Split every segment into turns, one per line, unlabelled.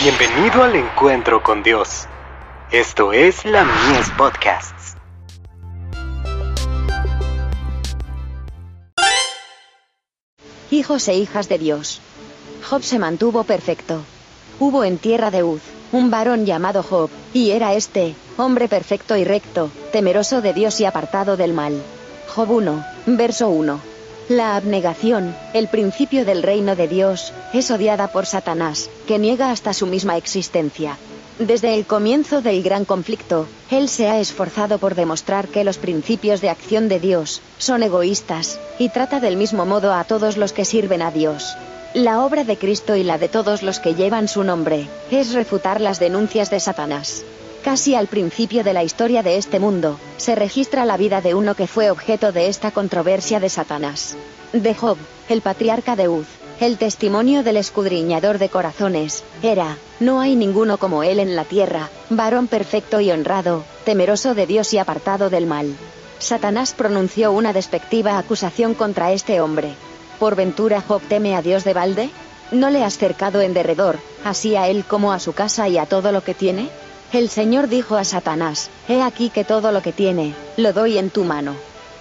Bienvenido al encuentro con Dios. Esto es la Mies Podcasts.
Hijos e hijas de Dios. Job se mantuvo perfecto. Hubo en tierra de Uz un varón llamado Job, y era este, hombre perfecto y recto, temeroso de Dios y apartado del mal. Job 1, verso 1. La abnegación, el principio del reino de Dios, es odiada por Satanás, que niega hasta su misma existencia. Desde el comienzo del gran conflicto, él se ha esforzado por demostrar que los principios de acción de Dios son egoístas, y trata del mismo modo a todos los que sirven a Dios. La obra de Cristo y la de todos los que llevan su nombre, es refutar las denuncias de Satanás. Casi al principio de la historia de este mundo, se registra la vida de uno que fue objeto de esta controversia de Satanás. De Job, el patriarca de Uz, el testimonio del escudriñador de corazones, era, no hay ninguno como él en la tierra, varón perfecto y honrado, temeroso de Dios y apartado del mal. Satanás pronunció una despectiva acusación contra este hombre. ¿Por ventura Job teme a Dios de balde? ¿No le has cercado en derredor, así a él como a su casa y a todo lo que tiene? El Señor dijo a Satanás, He aquí que todo lo que tiene, lo doy en tu mano.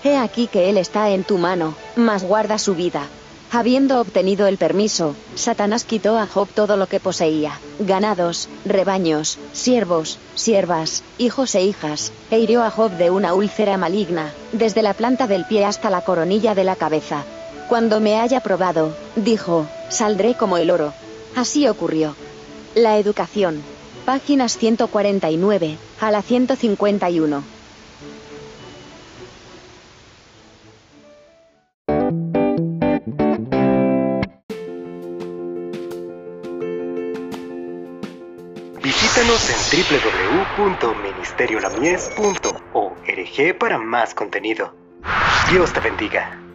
He aquí que él está en tu mano, mas guarda su vida. Habiendo obtenido el permiso, Satanás quitó a Job todo lo que poseía, ganados, rebaños, siervos, siervas, hijos e hijas, e hirió a Job de una úlcera maligna, desde la planta del pie hasta la coronilla de la cabeza. Cuando me haya probado, dijo, saldré como el oro. Así ocurrió. La educación, Páginas 149 a la 151.
Visítanos en www.ministeriolamies.org para más contenido. Dios te bendiga.